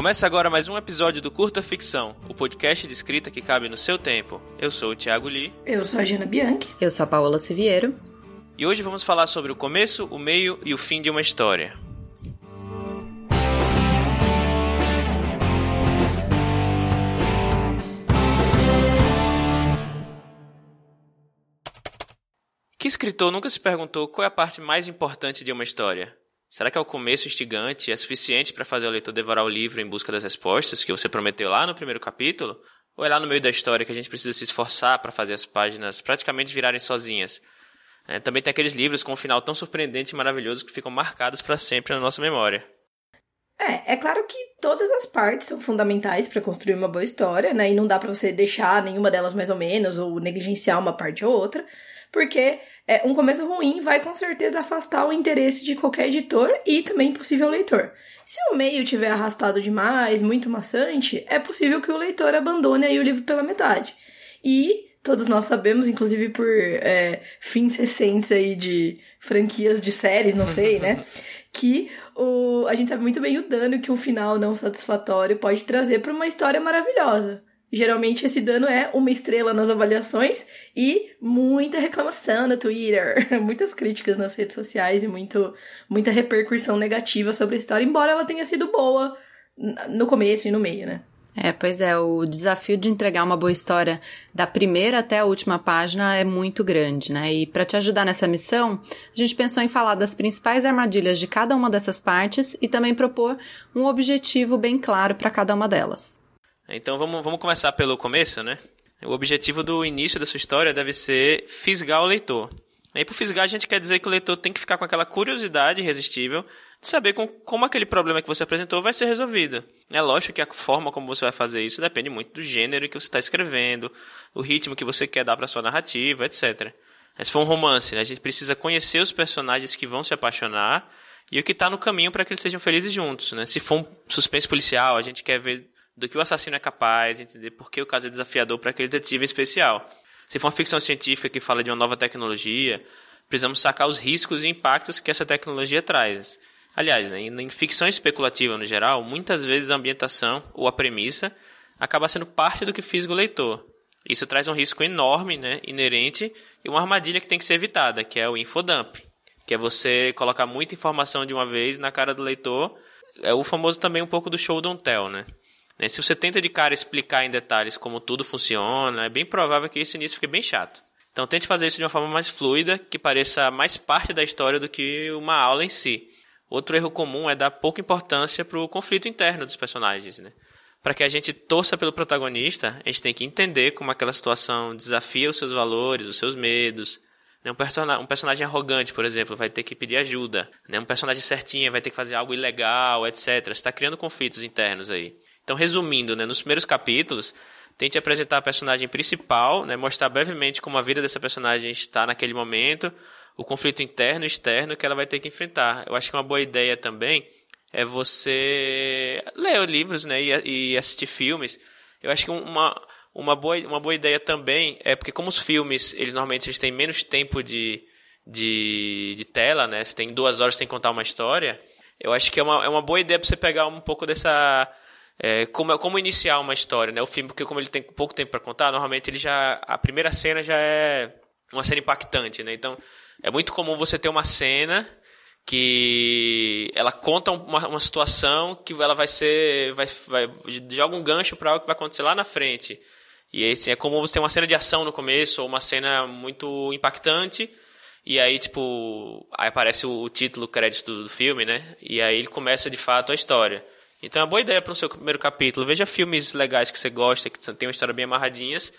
Começa agora mais um episódio do Curta Ficção, o podcast de escrita que cabe no seu tempo. Eu sou o Thiago Lee. Eu sou a Jana Bianchi. Eu sou a Paola Siviero. E hoje vamos falar sobre o começo, o meio e o fim de uma história. Que escritor nunca se perguntou qual é a parte mais importante de uma história? Será que é o começo instigante é suficiente para fazer o leitor devorar o livro em busca das respostas que você prometeu lá no primeiro capítulo? Ou é lá no meio da história que a gente precisa se esforçar para fazer as páginas praticamente virarem sozinhas? É, também tem aqueles livros com um final tão surpreendente e maravilhoso que ficam marcados para sempre na nossa memória. É, é claro que todas as partes são fundamentais para construir uma boa história, né? E não dá para você deixar nenhuma delas mais ou menos ou negligenciar uma parte ou outra porque é, um começo ruim vai com certeza afastar o interesse de qualquer editor e também possível leitor. Se o meio tiver arrastado demais, muito maçante, é possível que o leitor abandone aí o livro pela metade. E todos nós sabemos, inclusive por é, fins recentes aí de franquias de séries, não sei, né? que o, a gente sabe muito bem o dano que um final não satisfatório pode trazer para uma história maravilhosa. Geralmente esse dano é uma estrela nas avaliações e muita reclamação no Twitter, muitas críticas nas redes sociais e muito, muita repercussão negativa sobre a história, embora ela tenha sido boa no começo e no meio, né? É, pois é, o desafio de entregar uma boa história da primeira até a última página é muito grande, né? E para te ajudar nessa missão, a gente pensou em falar das principais armadilhas de cada uma dessas partes e também propor um objetivo bem claro para cada uma delas. Então vamos, vamos começar pelo começo, né? O objetivo do início da sua história deve ser fisgar o leitor. E por fisgar a gente quer dizer que o leitor tem que ficar com aquela curiosidade irresistível de saber com, como aquele problema que você apresentou vai ser resolvido. É lógico que a forma como você vai fazer isso depende muito do gênero que você está escrevendo, o ritmo que você quer dar para sua narrativa, etc. Se for um romance, né, a gente precisa conhecer os personagens que vão se apaixonar e o que está no caminho para que eles sejam felizes juntos. Né? Se for um suspense policial, a gente quer ver do que o assassino é capaz, entender por que o caso é desafiador para aquele detetive especial. Se for uma ficção científica que fala de uma nova tecnologia, precisamos sacar os riscos e impactos que essa tecnologia traz. Aliás, né, em ficção especulativa no geral, muitas vezes a ambientação ou a premissa acaba sendo parte do que fisga o leitor. Isso traz um risco enorme, né, inerente, e uma armadilha que tem que ser evitada, que é o infodump, que é você colocar muita informação de uma vez na cara do leitor. É o famoso também um pouco do show don't tell, né? Né? Se você tenta de cara explicar em detalhes como tudo funciona, é bem provável que esse início fique bem chato. Então tente fazer isso de uma forma mais fluida, que pareça mais parte da história do que uma aula em si. Outro erro comum é dar pouca importância para o conflito interno dos personagens. Né? Para que a gente torça pelo protagonista, a gente tem que entender como aquela situação desafia os seus valores, os seus medos. Né? Um, person um personagem arrogante, por exemplo, vai ter que pedir ajuda. Né? Um personagem certinho vai ter que fazer algo ilegal, etc. Você está criando conflitos internos aí. Então, resumindo, né, nos primeiros capítulos, tente apresentar a personagem principal, né, mostrar brevemente como a vida dessa personagem está naquele momento, o conflito interno e externo que ela vai ter que enfrentar. Eu acho que uma boa ideia também é você ler livros né, e, e assistir filmes. Eu acho que uma, uma, boa, uma boa ideia também é porque como os filmes, eles normalmente eles têm menos tempo de, de, de tela, né? Você tem duas horas sem contar uma história. Eu acho que é uma, é uma boa ideia para você pegar um pouco dessa é, como, como iniciar uma história, né? O filme, porque como ele tem pouco tempo para contar, normalmente ele já a primeira cena já é uma cena impactante, né? Então é muito comum você ter uma cena que ela conta uma, uma situação que ela vai ser vai, vai joga um gancho para algo que vai acontecer lá na frente. E assim, é como você ter uma cena de ação no começo ou uma cena muito impactante e aí tipo aí aparece o, título, o crédito do filme, né? E aí ele começa de fato a história. Então é uma boa ideia para o seu primeiro capítulo. Veja filmes legais que você gosta, que tem uma história bem amarradinhas.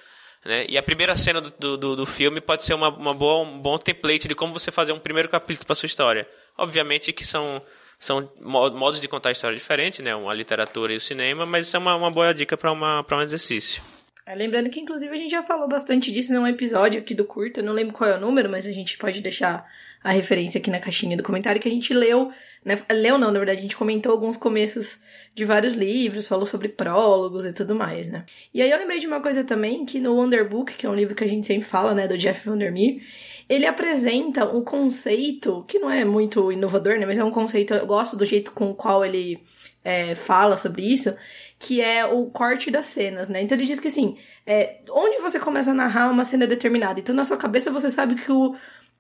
Né? E a primeira cena do, do, do filme pode ser uma, uma boa, um bom template de como você fazer um primeiro capítulo para sua história. Obviamente que são, são modos de contar a história diferentes, né? a literatura e o cinema, mas isso é uma, uma boa dica para um exercício. É, lembrando que, inclusive, a gente já falou bastante disso num episódio aqui do Curta, não lembro qual é o número, mas a gente pode deixar a referência aqui na caixinha do comentário, que a gente leu, né? Leu não, na verdade, a gente comentou alguns começos de vários livros, falou sobre prólogos e tudo mais, né? E aí eu lembrei de uma coisa também, que no Wonder Book, que é um livro que a gente sempre fala, né, do Jeff Vandermeer, ele apresenta um conceito que não é muito inovador, né? Mas é um conceito, eu gosto do jeito com o qual ele é, fala sobre isso, que é o corte das cenas, né? Então ele diz que assim, é, onde você começa a narrar uma cena determinada? Então na sua cabeça você sabe que o.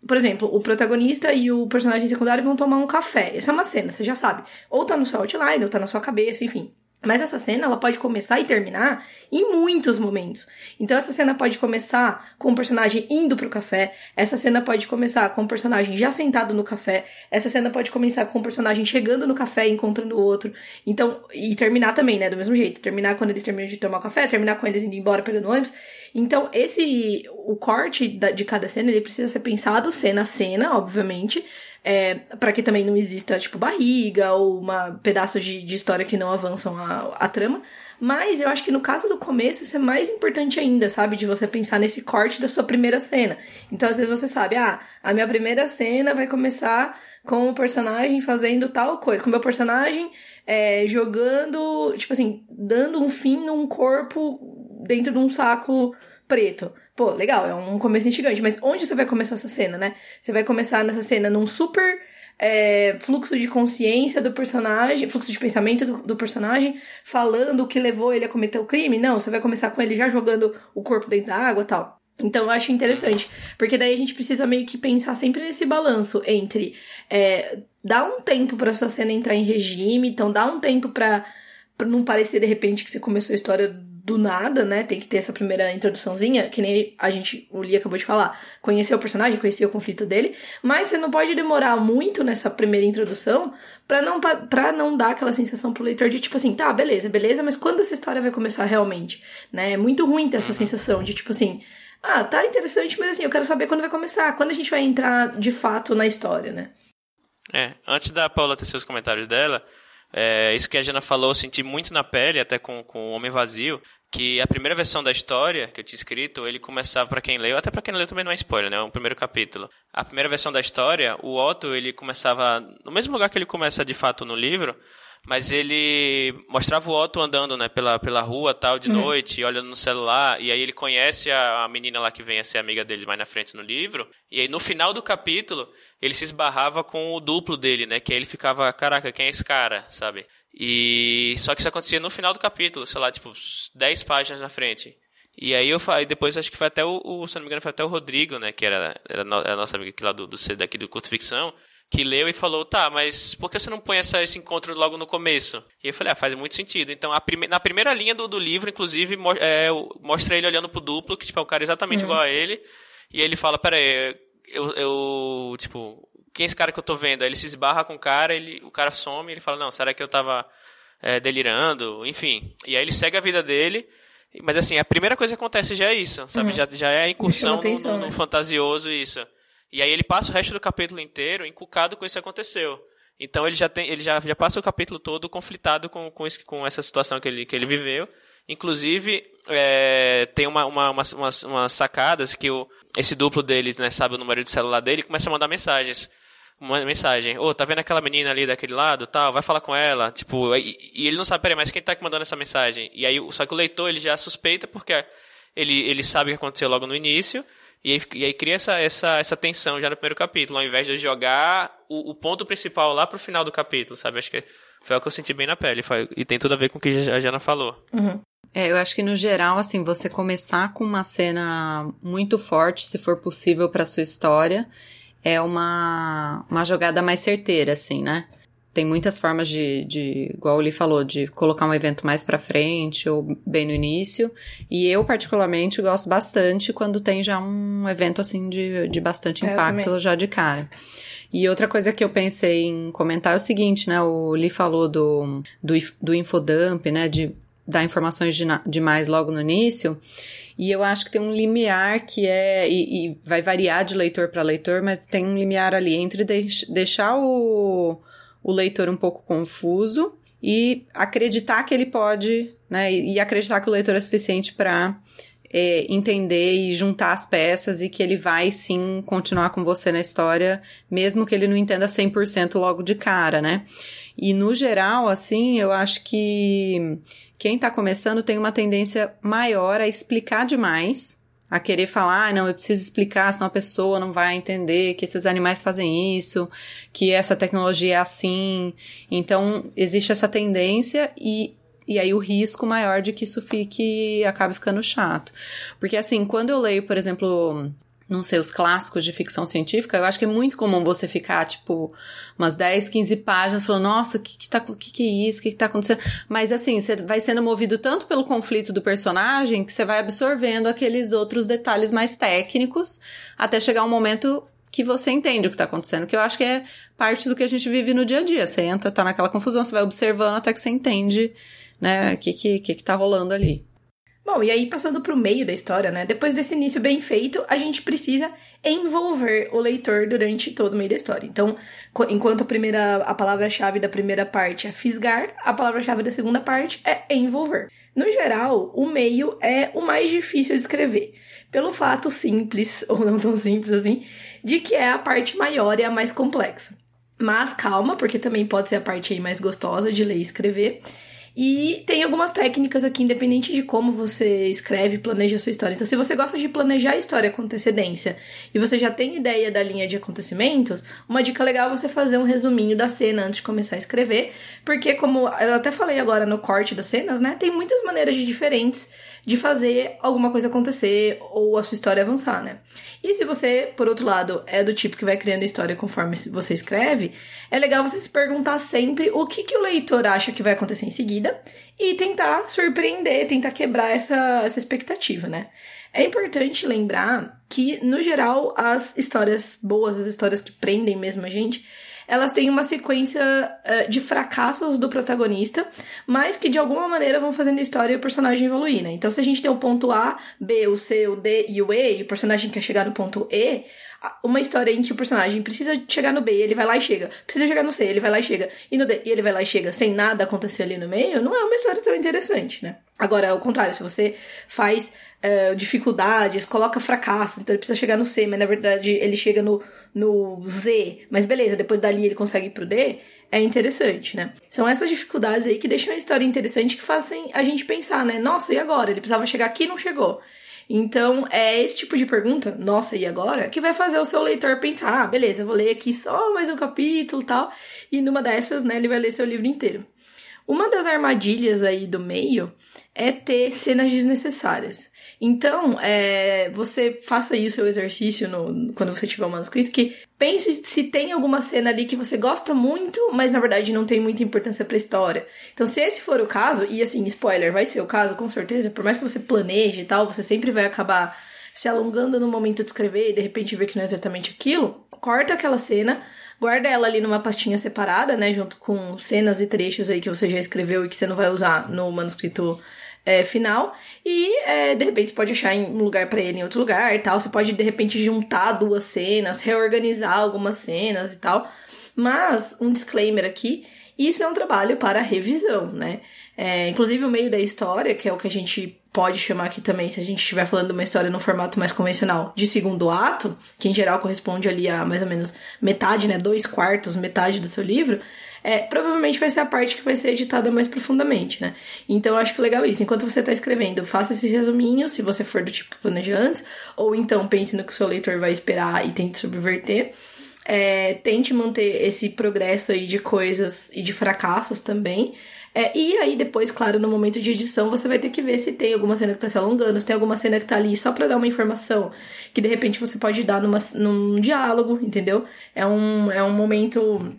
Por exemplo, o protagonista e o personagem secundário vão tomar um café. Essa é uma cena, você já sabe. Ou tá no seu outline, ou tá na sua cabeça, enfim. Mas essa cena, ela pode começar e terminar em muitos momentos. Então essa cena pode começar com o personagem indo pro café, essa cena pode começar com o personagem já sentado no café, essa cena pode começar com o personagem chegando no café e encontrando o outro. Então, e terminar também, né, do mesmo jeito. Terminar quando eles terminam de tomar o café, terminar com eles indo embora pegando ônibus. Então, esse o corte de cada cena, ele precisa ser pensado cena a cena, obviamente, é, para que também não exista, tipo, barriga ou uma pedaços de, de história que não avançam a, a trama. Mas eu acho que no caso do começo isso é mais importante ainda, sabe? De você pensar nesse corte da sua primeira cena. Então, às vezes você sabe, ah, a minha primeira cena vai começar com o personagem fazendo tal coisa, com o meu personagem é, jogando, tipo assim, dando um fim num corpo dentro de um saco preto. Pô, legal, é um começo instigante. Mas onde você vai começar essa cena, né? Você vai começar nessa cena num super é, fluxo de consciência do personagem, fluxo de pensamento do, do, personagem, falando o que levou ele a cometer o crime. Não, você vai começar com ele já jogando o corpo dentro da água tal. Então eu acho interessante, porque daí a gente precisa meio que pensar sempre nesse balanço entre é, dar um tempo para sua cena entrar em regime, então dá um tempo para não parecer de repente que você começou a história do nada, né? Tem que ter essa primeira introduçãozinha, que nem a gente, o Lee acabou de falar. Conhecer o personagem, conhecer o conflito dele, mas você não pode demorar muito nessa primeira introdução para não para não dar aquela sensação pro leitor de tipo assim, tá, beleza, beleza, mas quando essa história vai começar realmente, né? É muito ruim ter essa uhum. sensação de tipo assim, ah, tá interessante, mas assim, eu quero saber quando vai começar, quando a gente vai entrar de fato na história, né? É, antes da Paula ter seus comentários dela, é, isso que a Jana falou, eu senti muito na pele, até com, com o Homem Vazio, que a primeira versão da história que eu tinha escrito, ele começava para quem leu, até para quem leu também não é spoiler, né? É o primeiro capítulo. A primeira versão da história, o Otto, ele começava no mesmo lugar que ele começa de fato no livro, mas ele mostrava o Otto andando, né, pela, pela rua, tal, de uhum. noite, olhando no celular, e aí ele conhece a, a menina lá que vem a ser amiga dele mais na frente no livro, e aí no final do capítulo, ele se esbarrava com o duplo dele, né, que aí ele ficava, caraca, quem é esse cara, sabe? E só que isso acontecia no final do capítulo, sei lá, tipo, 10 páginas na frente. E aí eu falei, depois acho que foi até o, o, se não me engano, foi até o Rodrigo, né, que era, era a nossa amiga aqui lá do, do daqui do Curto Ficção, que leu e falou, tá, mas por que você não põe essa, esse encontro logo no começo? E eu falei, ah, faz muito sentido. Então, prime na primeira linha do, do livro, inclusive, mo é, mostra ele olhando pro duplo, que tipo, é um cara exatamente uhum. igual a ele, e aí ele fala, peraí, eu, eu, tipo, quem é esse cara que eu tô vendo? Aí ele se esbarra com o cara, ele, o cara some, e ele fala, não, será que eu tava é, delirando? Enfim. E aí ele segue a vida dele, mas assim, a primeira coisa que acontece já é isso, sabe? Uhum. Já, já é a incursão atenção, no, no, né? fantasioso isso. E aí ele passa o resto do capítulo inteiro encucado com isso que aconteceu. Então ele já tem, ele já, já passa o capítulo todo conflitado com, com, isso, com essa situação que ele, que ele viveu. Inclusive, é, tem uma, uma, umas, umas, umas, sacadas que o, esse duplo deles, né, sabe o número de celular dele e começa a mandar mensagens. Uma mensagem, ô, oh, tá vendo aquela menina ali daquele lado, tal, vai falar com ela, tipo, e, e ele não sabe, peraí, mas quem tá mandando essa mensagem? E aí, só que o leitor, ele já suspeita porque ele, ele sabe o que aconteceu logo no início, e aí, e aí cria essa, essa, essa tensão já no primeiro capítulo, ao invés de jogar o, o ponto principal lá pro final do capítulo, sabe? Acho que foi o que eu senti bem na pele. Foi, e tem tudo a ver com o que a Jana falou. Uhum. É, eu acho que no geral, assim, você começar com uma cena muito forte, se for possível, para sua história, é uma, uma jogada mais certeira, assim, né? tem muitas formas de, de, igual ele falou, de colocar um evento mais para frente ou bem no início. E eu, particularmente, gosto bastante quando tem já um evento assim de, de bastante é, impacto já de cara. E outra coisa que eu pensei em comentar é o seguinte, né? O Lee falou do, do, do infodump, né? De dar informações de, demais logo no início. E eu acho que tem um limiar que é. E, e vai variar de leitor para leitor, mas tem um limiar ali entre deix, deixar o o leitor um pouco confuso e acreditar que ele pode, né, e acreditar que o leitor é suficiente para é, entender e juntar as peças e que ele vai sim continuar com você na história, mesmo que ele não entenda 100% logo de cara, né? E no geral, assim, eu acho que quem está começando tem uma tendência maior a explicar demais a querer falar, ah, não, eu preciso explicar, senão a pessoa não vai entender que esses animais fazem isso, que essa tecnologia é assim. Então, existe essa tendência e e aí o risco maior de que isso fique acabe ficando chato. Porque assim, quando eu leio, por exemplo, não sei, os clássicos de ficção científica, eu acho que é muito comum você ficar, tipo, umas 10, 15 páginas falando, nossa, o que que, tá, que que é isso, o que que tá acontecendo? Mas assim, você vai sendo movido tanto pelo conflito do personagem que você vai absorvendo aqueles outros detalhes mais técnicos até chegar um momento que você entende o que tá acontecendo, que eu acho que é parte do que a gente vive no dia a dia. Você entra, tá naquela confusão, você vai observando até que você entende, né, o que que, que que tá rolando ali. Bom, e aí passando para o meio da história, né? Depois desse início bem feito, a gente precisa envolver o leitor durante todo o meio da história. Então, enquanto a primeira a palavra-chave da primeira parte é fisgar, a palavra-chave da segunda parte é envolver. No geral, o meio é o mais difícil de escrever, pelo fato simples ou não tão simples assim, de que é a parte maior e a mais complexa. Mas calma, porque também pode ser a parte aí mais gostosa de ler e escrever. E tem algumas técnicas aqui, independente de como você escreve e planeja a sua história. Então, se você gosta de planejar a história com antecedência e você já tem ideia da linha de acontecimentos, uma dica legal é você fazer um resuminho da cena antes de começar a escrever, porque, como eu até falei agora no corte das cenas, né, tem muitas maneiras diferentes de fazer alguma coisa acontecer ou a sua história avançar, né? E se você, por outro lado, é do tipo que vai criando história conforme você escreve, é legal você se perguntar sempre o que, que o leitor acha que vai acontecer em seguida e tentar surpreender, tentar quebrar essa, essa expectativa, né? É importante lembrar que, no geral, as histórias boas, as histórias que prendem mesmo a gente, elas têm uma sequência uh, de fracassos do protagonista, mas que de alguma maneira vão fazendo a história e o personagem evoluir, né? Então, se a gente tem o ponto A, B, o C, o D e o E, e o personagem quer chegar no ponto E, uma história em que o personagem precisa chegar no B, ele vai lá e chega. Precisa chegar no C, ele vai lá e chega. E no D, e ele vai lá e chega, sem nada acontecer ali no meio, não é uma história tão interessante, né? Agora, ao contrário, se você faz uh, dificuldades, coloca fracassos, então ele precisa chegar no C, mas na verdade ele chega no, no Z, mas beleza, depois dali ele consegue ir pro D, é interessante, né? São essas dificuldades aí que deixam a história interessante, que fazem a gente pensar, né? Nossa, e agora? Ele precisava chegar aqui e não chegou. Então, é esse tipo de pergunta, nossa, e agora? Que vai fazer o seu leitor pensar, ah, beleza, vou ler aqui só mais um capítulo e tal. E numa dessas, né, ele vai ler seu livro inteiro. Uma das armadilhas aí do meio é ter cenas desnecessárias. Então, é, você faça aí o seu exercício no, quando você tiver o manuscrito, que pense se tem alguma cena ali que você gosta muito, mas na verdade não tem muita importância pra história. Então, se esse for o caso, e assim, spoiler, vai ser o caso, com certeza, por mais que você planeje e tal, você sempre vai acabar se alongando no momento de escrever e de repente ver que não é exatamente aquilo, corta aquela cena, guarda ela ali numa pastinha separada, né, junto com cenas e trechos aí que você já escreveu e que você não vai usar no manuscrito é, final. E é, de repente você pode achar um lugar para ele em outro lugar e tal. Você pode de repente juntar duas cenas, reorganizar algumas cenas e tal. Mas um disclaimer aqui: isso é um trabalho para revisão, né? É, inclusive o meio da história, que é o que a gente pode chamar aqui também, se a gente estiver falando de uma história no formato mais convencional, de segundo ato, que em geral corresponde ali a mais ou menos metade, né? Dois quartos, metade do seu livro é, provavelmente vai ser a parte que vai ser editada mais profundamente, né? Então eu acho que legal isso. Enquanto você está escrevendo, faça esse resuminho, se você for do tipo que planeja antes, ou então pense no que o seu leitor vai esperar e tente subverter. É, tente manter esse progresso aí de coisas e de fracassos também. É, e aí, depois, claro, no momento de edição, você vai ter que ver se tem alguma cena que tá se alongando, se tem alguma cena que tá ali só pra dar uma informação que de repente você pode dar numa, num diálogo, entendeu? É um, é um momento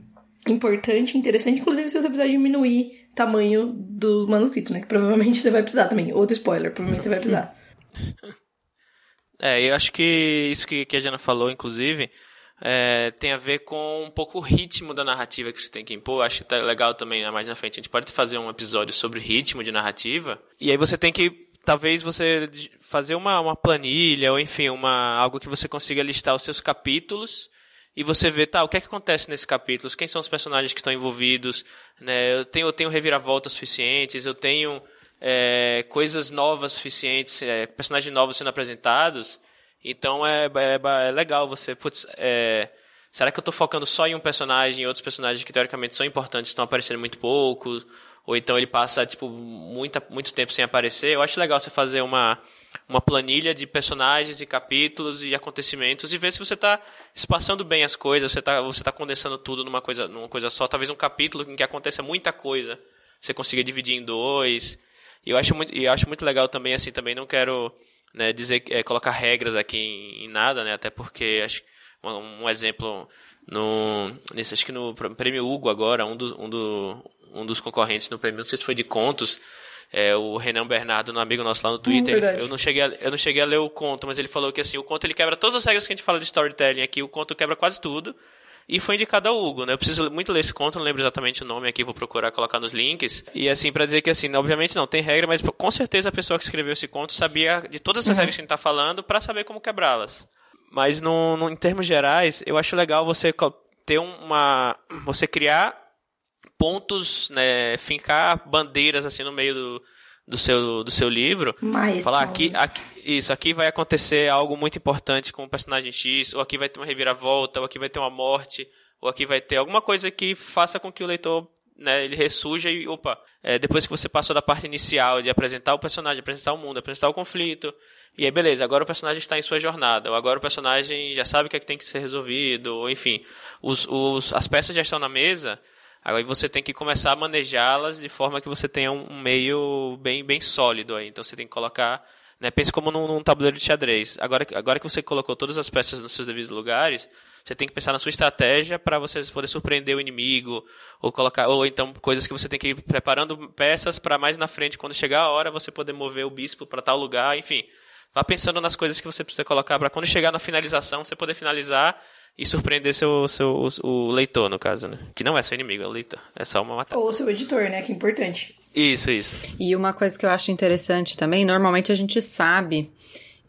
importante, interessante, inclusive se você precisar diminuir tamanho do manuscrito, né? Que provavelmente você vai precisar também. Outro spoiler, provavelmente você vai precisar. É, eu acho que isso que, a Jana falou, inclusive, é, tem a ver com um pouco o ritmo da narrativa que você tem que impor. Eu acho que tá legal também, né, mais na frente, a gente pode fazer um episódio sobre ritmo de narrativa. E aí você tem que, talvez, você fazer uma, uma planilha, ou enfim, uma, algo que você consiga listar os seus capítulos e você vê, tá, o que é que acontece nesse capítulo, quem são os personagens que estão envolvidos, né? Eu tenho, eu tenho reviravoltas suficientes, eu tenho é, coisas novas suficientes, é, personagens novos sendo apresentados. Então é, é, é legal você, putz, é, será que eu tô focando só em um personagem e outros personagens que teoricamente são importantes estão aparecendo muito pouco? Ou então ele passa, tipo, muita, muito tempo sem aparecer. Eu acho legal você fazer uma, uma planilha de personagens e capítulos e acontecimentos e ver se você está espaçando bem as coisas, você está você tá condensando tudo numa coisa, numa coisa só. Talvez um capítulo em que aconteça muita coisa, você consiga dividir em dois. E eu acho muito, eu acho muito legal também, assim, também não quero né, dizer, é, colocar regras aqui em, em, nada, né, até porque acho um, um exemplo no nesse, acho que no prêmio Hugo agora um, do, um, do, um dos concorrentes no prêmio não sei se foi de contos é, o Renan Bernardo, um amigo nosso lá no Twitter, hum, eu, não cheguei a, eu não cheguei a ler o conto, mas ele falou que assim, o conto ele quebra todas as regras que a gente fala de storytelling aqui, o conto quebra quase tudo. E foi indicado ao Hugo, né? Eu preciso muito ler esse conto, não lembro exatamente o nome aqui, vou procurar colocar nos links. E assim, para dizer que assim, obviamente não tem regra, mas com certeza a pessoa que escreveu esse conto sabia de todas essas uhum. regras que a gente tá falando para saber como quebrá-las. Mas no, no, em termos gerais, eu acho legal você ter uma. você criar pontos, né, fincar bandeiras assim no meio do, do seu, do seu livro. Mais falar aqui, aqui, isso, aqui vai acontecer algo muito importante com o personagem X, ou aqui vai ter uma reviravolta, ou aqui vai ter uma morte, ou aqui vai ter alguma coisa que faça com que o leitor né, ele ressurja e, opa, é, depois que você passou da parte inicial de apresentar o personagem, apresentar o mundo, apresentar o conflito, e aí beleza, agora o personagem está em sua jornada, ou agora o personagem já sabe o que, é que tem que ser resolvido, ou enfim, os, os, as peças já estão na mesa, Agora você tem que começar a manejá-las de forma que você tenha um meio bem, bem sólido aí. Então você tem que colocar. Né, pense como num, num tabuleiro de xadrez. Agora, agora que você colocou todas as peças nos seus devidos lugares, você tem que pensar na sua estratégia para você poder surpreender o inimigo, ou colocar, ou então coisas que você tem que ir preparando peças para mais na frente, quando chegar a hora, você poder mover o bispo para tal lugar, enfim. Vá pensando nas coisas que você precisa colocar para quando chegar na finalização, você poder finalizar e surpreender seu, seu, o, leitor, no caso, né? Que não é seu inimigo, é o leitor. É só uma matéria. Ou seu editor, né? Que é importante. Isso, isso. E uma coisa que eu acho interessante também, normalmente a gente sabe,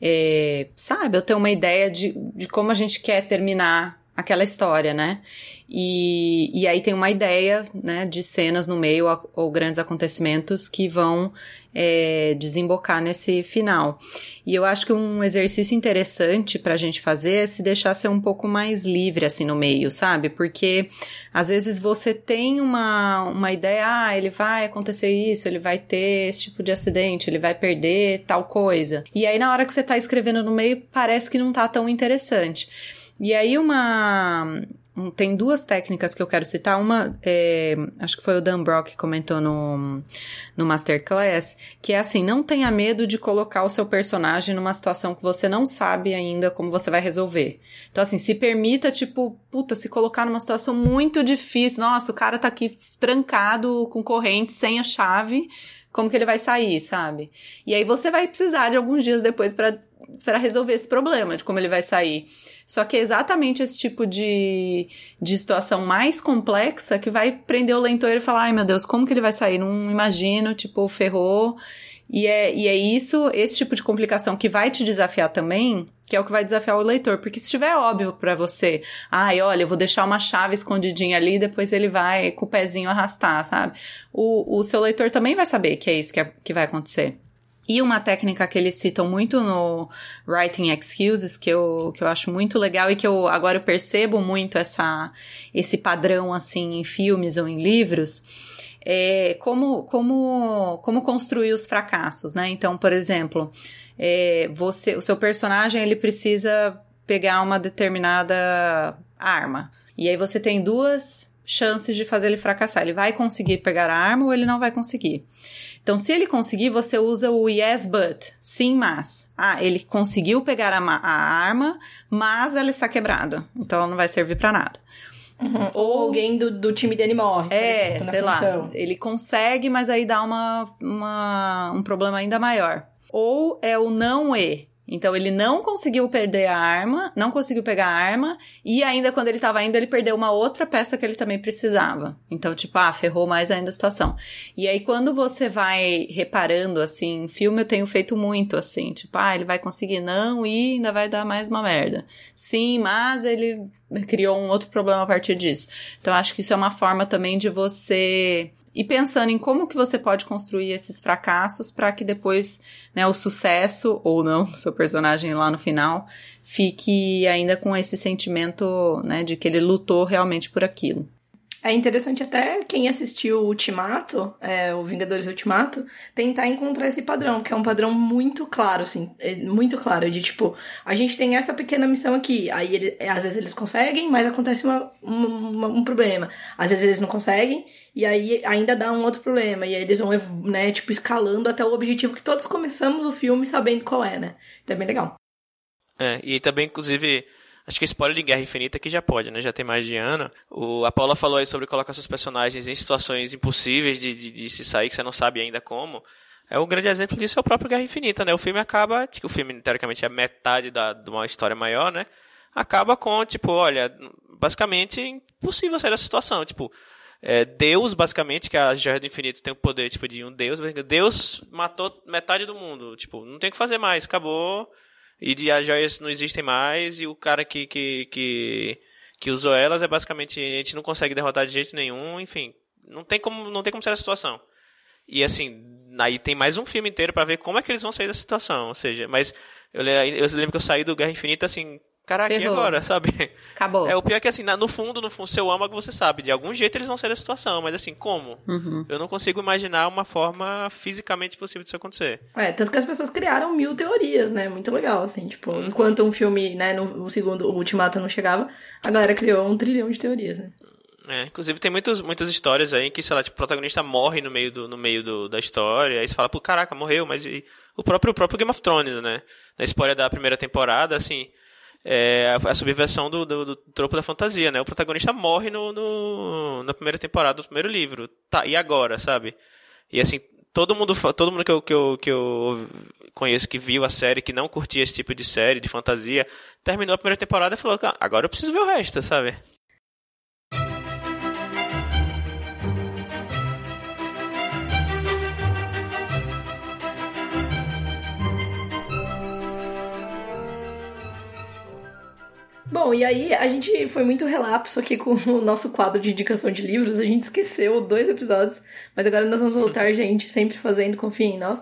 é, sabe, eu tenho uma ideia de, de como a gente quer terminar aquela história, né? E, e aí tem uma ideia, né, de cenas no meio ou, ou grandes acontecimentos que vão é, desembocar nesse final. E eu acho que um exercício interessante pra gente fazer é se deixar ser um pouco mais livre, assim, no meio, sabe? Porque às vezes você tem uma, uma ideia, ah, ele vai acontecer isso, ele vai ter esse tipo de acidente, ele vai perder tal coisa. E aí na hora que você tá escrevendo no meio, parece que não tá tão interessante. E aí uma tem duas técnicas que eu quero citar. Uma, é, acho que foi o Dan Brock que comentou no, no Masterclass, que é assim, não tenha medo de colocar o seu personagem numa situação que você não sabe ainda como você vai resolver. Então, assim, se permita, tipo, puta, se colocar numa situação muito difícil. Nossa, o cara tá aqui trancado com corrente, sem a chave. Como que ele vai sair, sabe? E aí você vai precisar de alguns dias depois para resolver esse problema, de como ele vai sair. Só que é exatamente esse tipo de, de situação mais complexa que vai prender o leitor e falar: ai meu Deus, como que ele vai sair? Não imagino, tipo, ferrou. E é, e é isso, esse tipo de complicação que vai te desafiar também, que é o que vai desafiar o leitor. Porque se estiver óbvio para você, ai, olha, eu vou deixar uma chave escondidinha ali, depois ele vai com o pezinho arrastar, sabe? O, o seu leitor também vai saber que é isso que, é, que vai acontecer. E uma técnica que eles citam muito no Writing Excuses, que eu, que eu acho muito legal e que eu agora eu percebo muito essa, esse padrão assim em filmes ou em livros, é como, como, como construir os fracassos, né? Então, por exemplo, é, você, o seu personagem ele precisa pegar uma determinada arma. E aí você tem duas chances de fazer ele fracassar. Ele vai conseguir pegar a arma ou ele não vai conseguir. Então, se ele conseguir, você usa o yes, but. Sim, mas. Ah, ele conseguiu pegar a, a arma, mas ela está quebrada. Então, ela não vai servir para nada. Uhum. Ou alguém do, do time dele morre. É, sei lá. Ele consegue, mas aí dá uma, uma, um problema ainda maior. Ou é o não e. Então ele não conseguiu perder a arma, não conseguiu pegar a arma, e ainda quando ele tava indo, ele perdeu uma outra peça que ele também precisava. Então, tipo, ah, ferrou mais ainda a situação. E aí, quando você vai reparando, assim, filme eu tenho feito muito, assim, tipo, ah, ele vai conseguir não e ainda vai dar mais uma merda. Sim, mas ele criou um outro problema a partir disso. Então, acho que isso é uma forma também de você e pensando em como que você pode construir esses fracassos para que depois, né, o sucesso ou não do seu personagem lá no final fique ainda com esse sentimento, né, de que ele lutou realmente por aquilo. É interessante até quem assistiu o Ultimato, é, o Vingadores Ultimato, tentar encontrar esse padrão, que é um padrão muito claro, assim, é muito claro, de tipo, a gente tem essa pequena missão aqui, aí ele, às vezes eles conseguem, mas acontece uma, uma, um problema. Às vezes eles não conseguem, e aí ainda dá um outro problema, e aí eles vão, né, tipo, escalando até o objetivo que todos começamos o filme sabendo qual é, né? Então é bem legal. É, e também, inclusive, Acho que spoiler de Guerra Infinita que já pode, né? Já tem mais de ano. O, a Paula falou aí sobre colocar seus personagens em situações impossíveis de, de, de se sair, que você não sabe ainda como. É um grande exemplo disso é o próprio Guerra Infinita, né? O filme acaba, que o filme teoricamente é metade da, de uma história maior, né? Acaba com, tipo, olha, basicamente impossível sair dessa situação. Tipo, é, Deus, basicamente, que a Joia do Infinito tem o poder, tipo, de um Deus. Deus matou metade do mundo. Tipo, não tem o que fazer mais, acabou e de as joias não existem mais e o cara que, que, que, que usou elas é basicamente a gente não consegue derrotar de jeito nenhum, enfim, não tem como não tem como ser a situação. E assim, aí tem mais um filme inteiro para ver como é que eles vão sair dessa situação, ou seja, mas eu, eu lembro que eu saí do Guerra Infinita assim, Caraca, Ferrou. e agora, sabe? Acabou. É, o pior é que assim, no fundo, no fundo, seu que você sabe. De algum jeito eles vão sair da situação, mas assim, como? Uhum. Eu não consigo imaginar uma forma fisicamente possível disso acontecer. É, tanto que as pessoas criaram mil teorias, né? Muito legal, assim, tipo, uhum. enquanto um filme, né, no o segundo, o Ultimato não chegava, a galera criou um trilhão de teorias, né? É, inclusive tem muitos, muitas histórias aí que, sei lá, tipo, o protagonista morre no meio, do, no meio do, da história, aí você fala, pô, caraca, morreu, mas e o próprio, o próprio Game of Thrones, né? Na história da primeira temporada, assim, é a subversão do, do, do, tropo da fantasia, né? O protagonista morre no, no, na primeira temporada do primeiro livro. Tá, e agora, sabe? E assim, todo mundo, todo mundo que eu, que, eu, que eu conheço que viu a série, que não curtia esse tipo de série, de fantasia, terminou a primeira temporada e falou, agora eu preciso ver o resto, sabe? Bom, e aí a gente foi muito relapso aqui com o nosso quadro de indicação de livros. A gente esqueceu dois episódios, mas agora nós vamos voltar, gente, sempre fazendo, confiem em nós.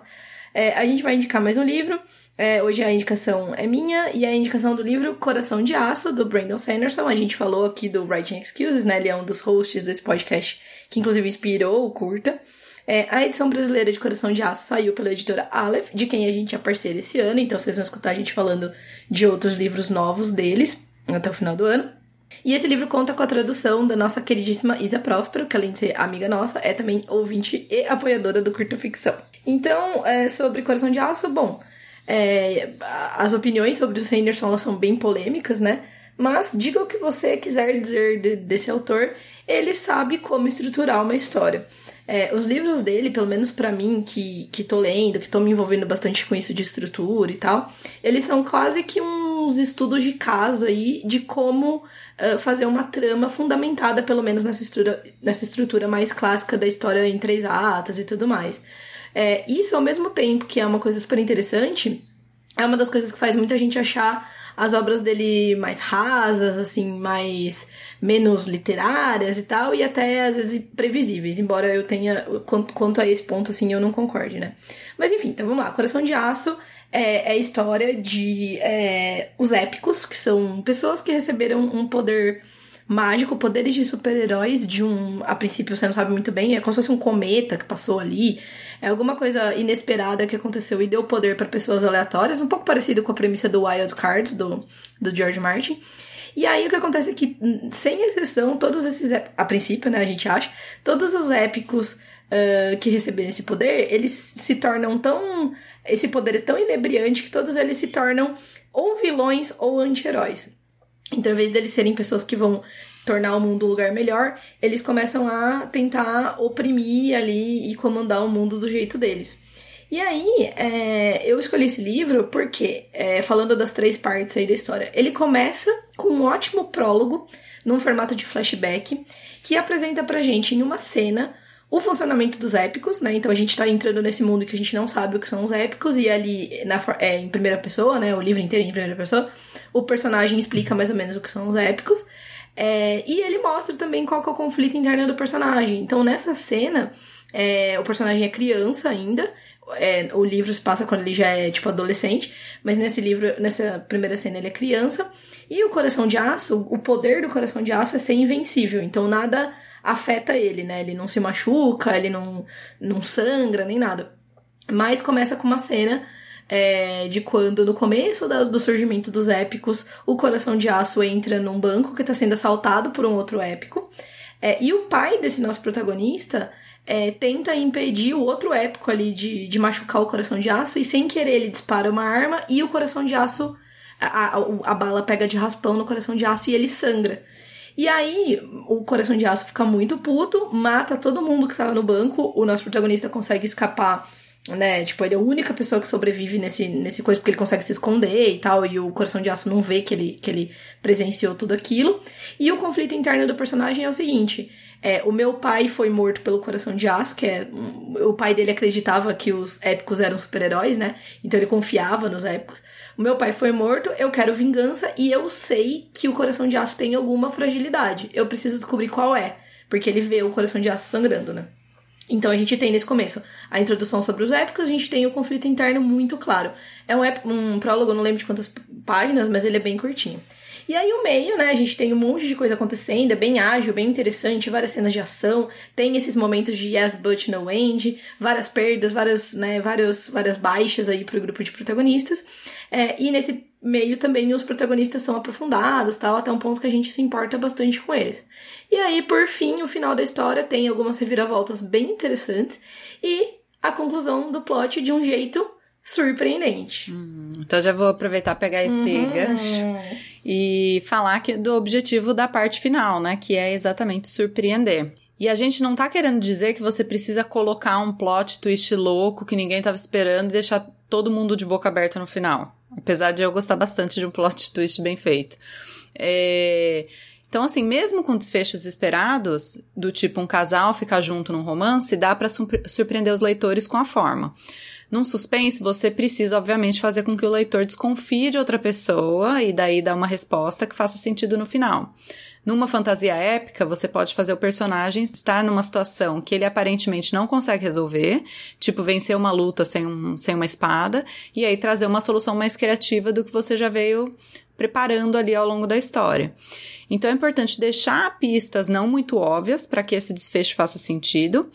É, a gente vai indicar mais um livro. É, hoje a indicação é minha e a indicação do livro Coração de Aço, do Brandon Sanderson. A gente falou aqui do Writing Excuses, né? Ele é um dos hosts desse podcast que inclusive inspirou o curta. É, a edição brasileira de Coração de Aço saiu pela editora Aleph, de quem a gente é parceiro esse ano, então vocês vão escutar a gente falando de outros livros novos deles até o final do ano. E esse livro conta com a tradução da nossa queridíssima Isa Próspero, que além de ser amiga nossa, é também ouvinte e apoiadora do Curta Ficção. Então, é, sobre Coração de Aço, bom, é, as opiniões sobre o Sanderson elas são bem polêmicas, né? Mas diga o que você quiser dizer de, desse autor, ele sabe como estruturar uma história. É, os livros dele, pelo menos para mim, que, que tô lendo, que tô me envolvendo bastante com isso de estrutura e tal, eles são quase que uns estudos de caso aí de como uh, fazer uma trama fundamentada, pelo menos nessa estrutura, nessa estrutura mais clássica da história em três atos e tudo mais. É, isso, ao mesmo tempo que é uma coisa super interessante, é uma das coisas que faz muita gente achar as obras dele mais rasas, assim, mais menos literárias e tal, e até às vezes previsíveis, embora eu tenha, quanto a esse ponto, assim, eu não concorde, né? Mas enfim, então vamos lá. Coração de Aço é, é a história de é, os épicos, que são pessoas que receberam um poder mágico, poderes de super-heróis de um. A princípio você não sabe muito bem, é como se fosse um cometa que passou ali. É alguma coisa inesperada que aconteceu e deu poder para pessoas aleatórias, um pouco parecido com a premissa do Wild Card, do, do George Martin. E aí o que acontece é que, sem exceção, todos esses. A princípio, né, a gente acha, todos os épicos uh, que receberam esse poder, eles se tornam tão. Esse poder é tão inebriante que todos eles se tornam ou vilões ou anti-heróis. Então, em vez deles serem pessoas que vão tornar o mundo um lugar melhor, eles começam a tentar oprimir ali e comandar o mundo do jeito deles. E aí, é, eu escolhi esse livro porque, é, falando das três partes aí da história, ele começa com um ótimo prólogo, num formato de flashback, que apresenta pra gente em uma cena o funcionamento dos épicos, né? Então a gente tá entrando nesse mundo que a gente não sabe o que são os épicos, e ali na, é, em primeira pessoa, né? O livro inteiro em primeira pessoa, o personagem explica mais ou menos o que são os épicos. É, e ele mostra também qual que é o conflito interno do personagem. Então, nessa cena, é, o personagem é criança ainda. É, o livro se passa quando ele já é, tipo, adolescente. Mas nesse livro, nessa primeira cena, ele é criança. E o coração de aço, o poder do coração de aço é ser invencível. Então, nada afeta ele, né? Ele não se machuca, ele não, não sangra, nem nada. Mas começa com uma cena é, de quando, no começo da, do surgimento dos épicos, o coração de aço entra num banco que está sendo assaltado por um outro épico. É, e o pai desse nosso protagonista é, tenta impedir o outro épico ali de, de machucar o coração de aço, e sem querer ele dispara uma arma e o coração de aço. A, a, a bala pega de raspão no coração de aço e ele sangra. E aí, o coração de aço fica muito puto, mata todo mundo que tava no banco. O nosso protagonista consegue escapar né? Tipo, ele é a única pessoa que sobrevive nesse, nesse coisa porque ele consegue se esconder e tal, e o coração de aço não vê que ele, que ele presenciou tudo aquilo. E o conflito interno do personagem é o seguinte. É, o meu pai foi morto pelo coração de aço, que é. O pai dele acreditava que os épicos eram super-heróis, né? Então ele confiava nos épicos. Meu pai foi morto, eu quero vingança e eu sei que o coração de aço tem alguma fragilidade. Eu preciso descobrir qual é. Porque ele vê o coração de aço sangrando, né? Então a gente tem nesse começo a introdução sobre os épicos, a gente tem o conflito interno muito claro. É um, um prólogo, não lembro de quantas páginas, mas ele é bem curtinho. E aí o meio, né, a gente tem um monte de coisa acontecendo, é bem ágil, bem interessante, várias cenas de ação, tem esses momentos de yes but no end, várias perdas, várias, né, vários, várias baixas aí pro grupo de protagonistas. É, e nesse meio também os protagonistas são aprofundados, tal, até um ponto que a gente se importa bastante com eles. E aí, por fim, o final da história tem algumas reviravoltas bem interessantes e a conclusão do plot de um jeito surpreendente. Hum, então já vou aproveitar pegar esse uhum. gancho e falar que, do objetivo da parte final, né? Que é exatamente surpreender. E a gente não tá querendo dizer que você precisa colocar um plot twist louco que ninguém tava esperando e deixar todo mundo de boca aberta no final. Apesar de eu gostar bastante de um plot twist bem feito. É... Então, assim, mesmo com desfechos esperados, do tipo um casal ficar junto num romance, dá para surpreender os leitores com a forma. Num suspense, você precisa, obviamente, fazer com que o leitor desconfie de outra pessoa e daí dar uma resposta que faça sentido no final. Numa fantasia épica, você pode fazer o personagem estar numa situação que ele aparentemente não consegue resolver, tipo vencer uma luta sem, um, sem uma espada, e aí trazer uma solução mais criativa do que você já veio preparando ali ao longo da história. Então é importante deixar pistas não muito óbvias para que esse desfecho faça sentido.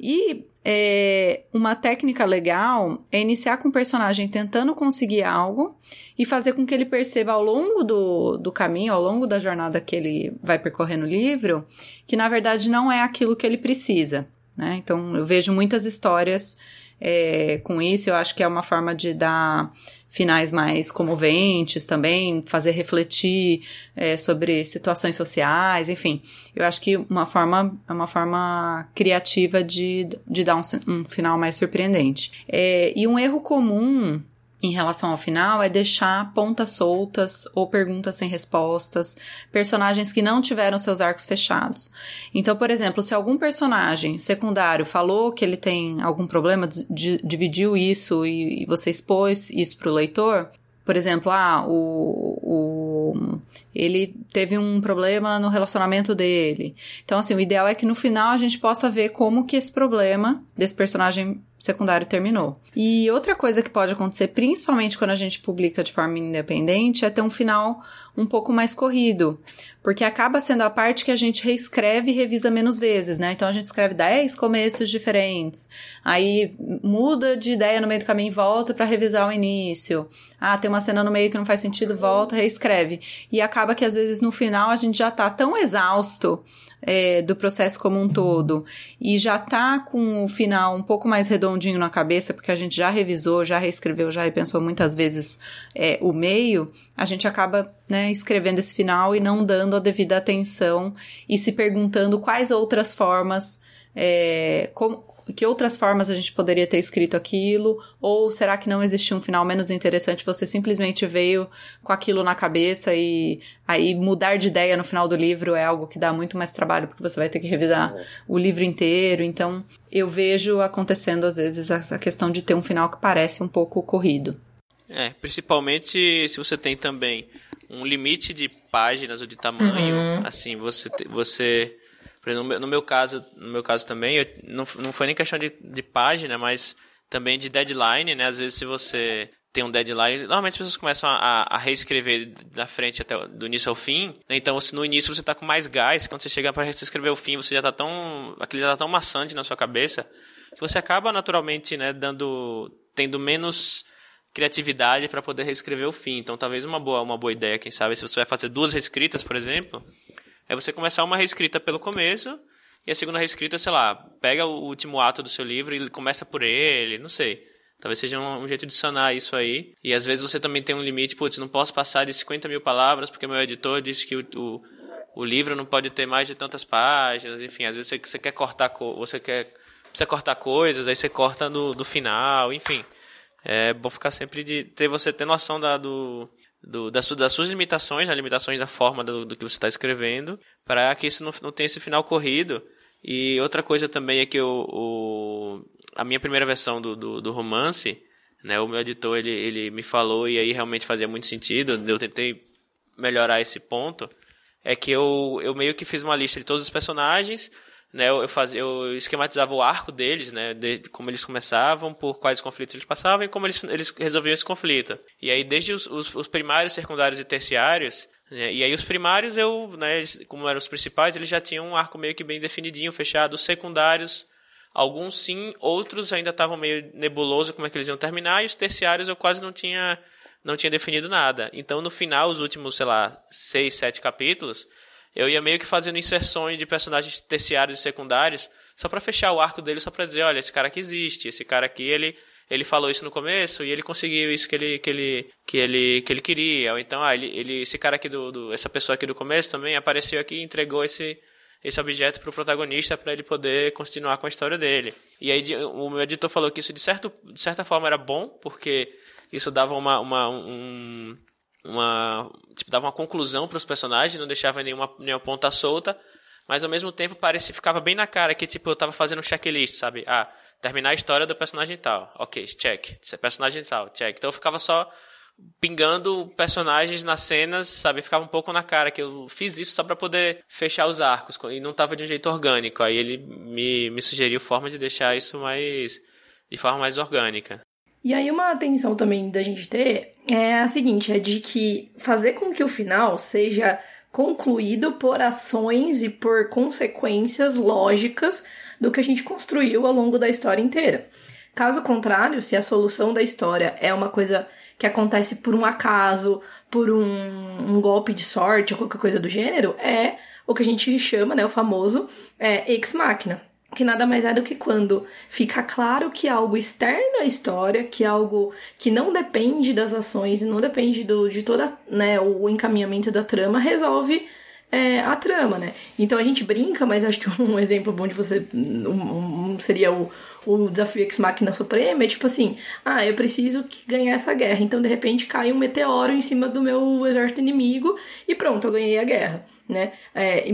E é, uma técnica legal é iniciar com o personagem tentando conseguir algo e fazer com que ele perceba ao longo do, do caminho, ao longo da jornada que ele vai percorrer no livro, que na verdade não é aquilo que ele precisa. Né? Então eu vejo muitas histórias é, com isso, eu acho que é uma forma de dar finais mais comoventes também, fazer refletir é, sobre situações sociais, enfim. Eu acho que uma forma, é uma forma criativa de, de dar um, um final mais surpreendente. É, e um erro comum em relação ao final é deixar pontas soltas ou perguntas sem respostas, personagens que não tiveram seus arcos fechados. Então, por exemplo, se algum personagem secundário falou que ele tem algum problema, dividiu isso e, você expôs isso para o leitor, por exemplo, ah, o, o, ele teve um problema no relacionamento dele. Então, assim, o ideal é que no final a gente possa ver como que esse problema desse personagem secundário terminou. E outra coisa que pode acontecer, principalmente quando a gente publica de forma independente, é ter um final um pouco mais corrido, porque acaba sendo a parte que a gente reescreve e revisa menos vezes, né? Então a gente escreve 10 começos diferentes, aí muda de ideia no meio do caminho e volta para revisar o início. Ah, tem uma cena no meio que não faz sentido, volta, reescreve. E acaba que às vezes no final a gente já tá tão exausto é, do processo como um todo. E já tá com o final um pouco mais redondinho na cabeça, porque a gente já revisou, já reescreveu, já repensou muitas vezes é, o meio, a gente acaba né, escrevendo esse final e não dando a devida atenção e se perguntando quais outras formas, é, como, que outras formas a gente poderia ter escrito aquilo? Ou será que não existia um final menos interessante? Você simplesmente veio com aquilo na cabeça e aí mudar de ideia no final do livro é algo que dá muito mais trabalho, porque você vai ter que revisar é. o livro inteiro. Então, eu vejo acontecendo às vezes essa questão de ter um final que parece um pouco corrido. É, principalmente se você tem também um limite de páginas ou de tamanho, uhum. assim, você você no meu, no meu caso, no meu caso também, eu, não, não foi nem questão de, de página, mas também de deadline, né? Às vezes se você tem um deadline, normalmente as pessoas começam a, a reescrever da frente até do início ao fim. Então, se no início você está com mais gás, quando você chega para reescrever o fim, você já está tão, aquele já tá tão maçante na sua cabeça, que você acaba naturalmente, né, dando, tendo menos criatividade para poder reescrever o fim. Então, talvez uma boa, uma boa ideia, quem sabe, se você vai fazer duas reescritas, por exemplo, é você começar uma reescrita pelo começo e a segunda reescrita, sei lá, pega o último ato do seu livro e começa por ele, não sei. Talvez seja um, um, jeito de sanar isso aí. E às vezes você também tem um limite, putz, não posso passar de 50 mil palavras porque meu editor disse que o, o, o livro não pode ter mais de tantas páginas. Enfim, às vezes você, você quer cortar, você quer precisa cortar coisas, aí você corta no, no final, enfim. É bom ficar sempre de ter você ter noção da, do, do, das, das suas limitações, das limitações da forma do, do que você está escrevendo, para que isso não, não tenha esse final corrido. E outra coisa também é que o, o a minha primeira versão do, do, do, romance, né, o meu editor ele, ele me falou e aí realmente fazia muito sentido, eu tentei melhorar esse ponto, é que eu, eu meio que fiz uma lista de todos os personagens, né, eu, fazia, eu esquematizava o arco deles, né, de, como eles começavam, por quais conflitos eles passavam e como eles, eles resolviam esse conflito. E aí, desde os, os, os primários, secundários e terciários, né, e aí os primários, eu, né, como eram os principais, eles já tinham um arco meio que bem definidinho, fechado. Os secundários, alguns sim, outros ainda estavam meio nebuloso como é que eles iam terminar, e os terciários eu quase não tinha não tinha definido nada. Então, no final, os últimos, sei lá, seis, sete capítulos, eu ia meio que fazendo inserções de personagens terciários e secundários, só para fechar o arco dele, só para dizer, olha, esse cara aqui existe, esse cara aqui, ele ele falou isso no começo e ele conseguiu isso que ele que ele que ele que ele queria. Ou então ah ele, ele esse cara aqui do, do essa pessoa aqui do começo também apareceu aqui e entregou esse esse objeto para o protagonista para ele poder continuar com a história dele. E aí o meu editor falou que isso de certo de certa forma era bom porque isso dava uma, uma um, uma tipo, dava uma conclusão para os personagens, não deixava nenhuma, nenhuma ponta solta, mas ao mesmo tempo parecia ficava bem na cara que tipo eu estava fazendo um checklist, sabe? Ah, terminar a história do personagem tal. OK, check. Personagem tal, check. Então eu ficava só pingando personagens nas cenas, sabe? Ficava um pouco na cara que eu fiz isso só para poder fechar os arcos e não estava de um jeito orgânico. Aí ele me, me sugeriu forma de deixar isso mais de forma mais orgânica. E aí uma atenção também da gente ter é a seguinte, é de que fazer com que o final seja concluído por ações e por consequências lógicas do que a gente construiu ao longo da história inteira. Caso contrário, se a solução da história é uma coisa que acontece por um acaso, por um, um golpe de sorte ou qualquer coisa do gênero, é o que a gente chama, né, o famoso é, ex machina que nada mais é do que quando fica claro que algo externo à história, que algo que não depende das ações e não depende do, de toda né, o encaminhamento da trama, resolve é, a trama, né? Então a gente brinca, mas acho que um exemplo bom de você um, um, seria o, o desafio Ex Machina Suprema, é tipo assim, ah, eu preciso ganhar essa guerra, então de repente cai um meteoro em cima do meu exército inimigo e pronto, eu ganhei a guerra né? É,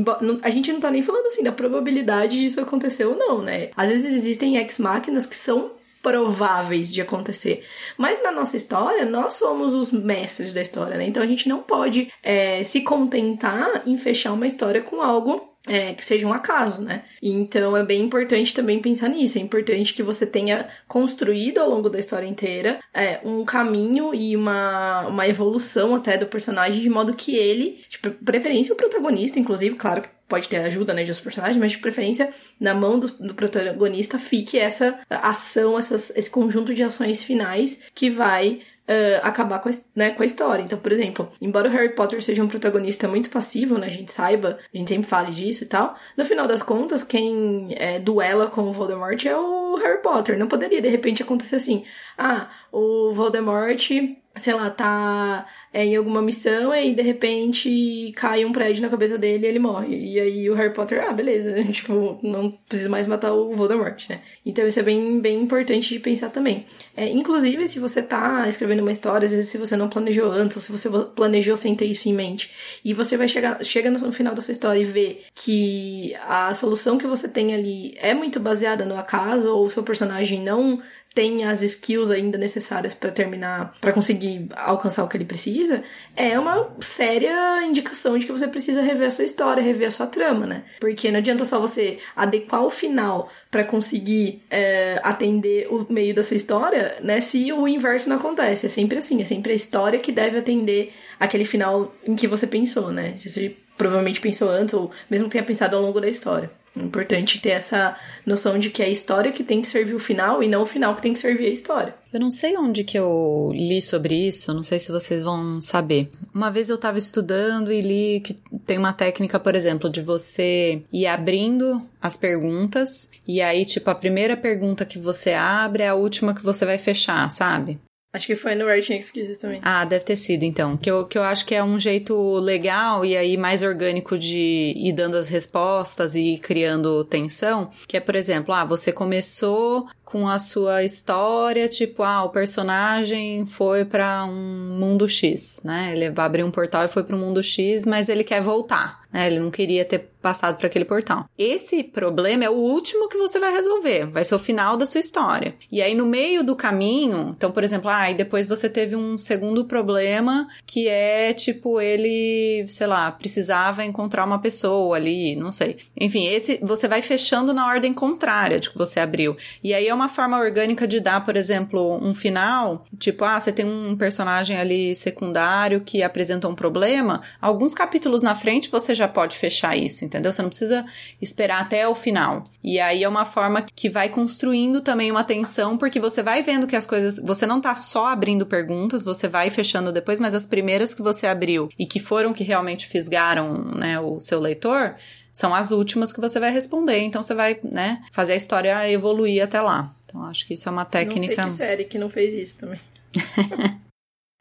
a gente não tá nem falando assim da probabilidade disso acontecer ou não, né? Às vezes existem ex-máquinas que são prováveis de acontecer. Mas na nossa história, nós somos os mestres da história, né? Então a gente não pode é, se contentar em fechar uma história com algo é, que seja um acaso, né? Então é bem importante também pensar nisso. É importante que você tenha construído ao longo da história inteira é, um caminho e uma, uma evolução até do personagem, de modo que ele, de preferência o protagonista, inclusive, claro que pode ter ajuda né, de outros personagens, mas de preferência na mão do, do protagonista fique essa ação, essas, esse conjunto de ações finais que vai uh, acabar com a, né, com a história. Então, por exemplo, embora o Harry Potter seja um protagonista muito passivo, né, a gente saiba, a gente sempre fale disso e tal, no final das contas, quem é, duela com o Voldemort é o Harry Potter. Não poderia, de repente, acontecer assim, ah, o Voldemort sei lá, tá é, em alguma missão e de repente cai um prédio na cabeça dele e ele morre. E aí o Harry Potter, ah, beleza, tipo, não precisa mais matar o Voldemort, né? Então isso é bem, bem importante de pensar também. É, inclusive, se você tá escrevendo uma história, às vezes se você não planejou antes, ou se você planejou sem ter isso em mente, e você vai chegar, chega no final da sua história e vê que a solução que você tem ali é muito baseada no acaso, ou o seu personagem não tem as skills ainda necessárias para terminar, para conseguir alcançar o que ele precisa, é uma séria indicação de que você precisa rever a sua história, rever a sua trama, né? Porque não adianta só você adequar o final para conseguir é, atender o meio da sua história, né? Se o inverso não acontece. É sempre assim, é sempre a história que deve atender aquele final em que você pensou, né? Você provavelmente pensou antes, ou mesmo tenha pensado ao longo da história. Importante ter essa noção de que é a história que tem que servir o final e não o final que tem que servir a história. Eu não sei onde que eu li sobre isso, não sei se vocês vão saber. Uma vez eu estava estudando e li que tem uma técnica, por exemplo, de você ir abrindo as perguntas e aí, tipo, a primeira pergunta que você abre é a última que você vai fechar, sabe? Acho que foi no Writing Exquisites também. Ah, deve ter sido, então. Que eu, que eu acho que é um jeito legal e aí mais orgânico de ir dando as respostas e criando tensão. Que é, por exemplo, ah, você começou com a sua história, tipo, ah, o personagem foi para um mundo X, né? Ele abriu um portal e foi para um mundo X, mas ele quer voltar, né? Ele não queria ter passado para aquele portal. Esse problema é o último que você vai resolver, vai ser o final da sua história. E aí no meio do caminho, então, por exemplo, ah, e depois você teve um segundo problema que é tipo ele, sei lá, precisava encontrar uma pessoa ali, não sei. Enfim, esse você vai fechando na ordem contrária de que você abriu. E aí é uma uma forma orgânica de dar, por exemplo, um final, tipo, ah, você tem um personagem ali secundário que apresenta um problema, alguns capítulos na frente você já pode fechar isso, entendeu? Você não precisa esperar até o final. E aí é uma forma que vai construindo também uma tensão, porque você vai vendo que as coisas, você não tá só abrindo perguntas, você vai fechando depois, mas as primeiras que você abriu e que foram que realmente fisgaram, né, o seu leitor, são as últimas que você vai responder. Então você vai, né, fazer a história evoluir até lá. Então acho que isso é uma técnica. Não sei que série que não fez isso também.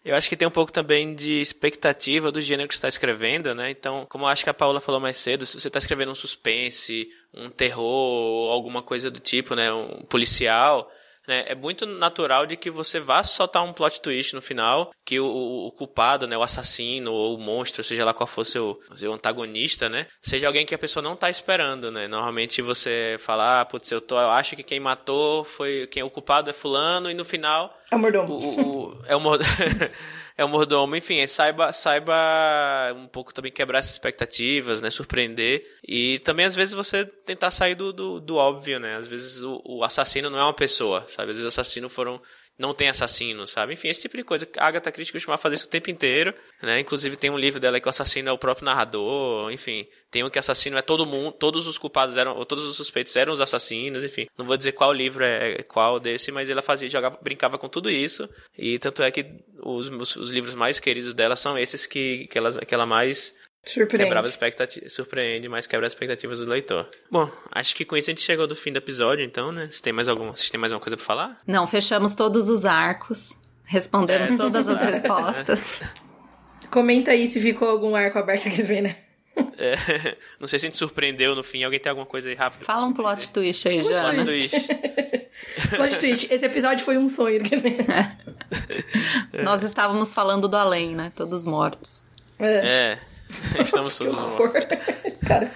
Eu acho que tem um pouco também de expectativa do gênero que você está escrevendo, né? Então, como eu acho que a Paula falou mais cedo, se você está escrevendo um suspense, um terror, alguma coisa do tipo, né? Um policial, né, é muito natural de que você vá soltar um plot twist no final, que o, o, culpado, né, o assassino ou o monstro, seja lá qual for seu, seu antagonista, né, seja alguém que a pessoa não está esperando, né. Normalmente você fala, ah, putz, eu, tô, eu acho que quem matou foi, quem o culpado é fulano, e no final... É o mordomo. O, o, é o mordomo. é o mordomo, enfim, é, saiba, saiba um pouco também quebrar essas expectativas, né, surpreender. E também às vezes você tentar sair do, do, do óbvio, né, às vezes o, o assassino não é uma pessoa, sabe, às vezes o assassino foram não tem assassino, sabe? Enfim, esse tipo de coisa. A Agatha Christie costuma fazer isso o tempo inteiro, né? Inclusive tem um livro dela que o assassino é o próprio narrador, enfim. Tem um que assassino é todo mundo, todos os culpados eram, ou todos os suspeitos eram os assassinos, enfim. Não vou dizer qual livro é, é qual desse, mas ela fazia, jogava, brincava com tudo isso. E tanto é que os, os, os livros mais queridos dela são esses que, que, ela, que ela mais Surpreende. Quebrava expectativas, surpreende, mas quebra as expectativas do leitor. Bom, acho que com isso a gente chegou do fim do episódio, então, né? Vocês têm mais alguma, vocês têm mais alguma coisa pra falar? Não, fechamos todos os arcos, respondemos é. todas as respostas. Comenta aí se ficou algum arco aberto aqui, né? É, não sei se a gente surpreendeu no fim. Alguém tem alguma coisa aí rápido? Fala um plot twist aí, já. Plot twist. plot twist. Esse episódio foi um sonho. É. Nós estávamos falando do além, né? Todos mortos. É. Estamos todos mortos. Cara.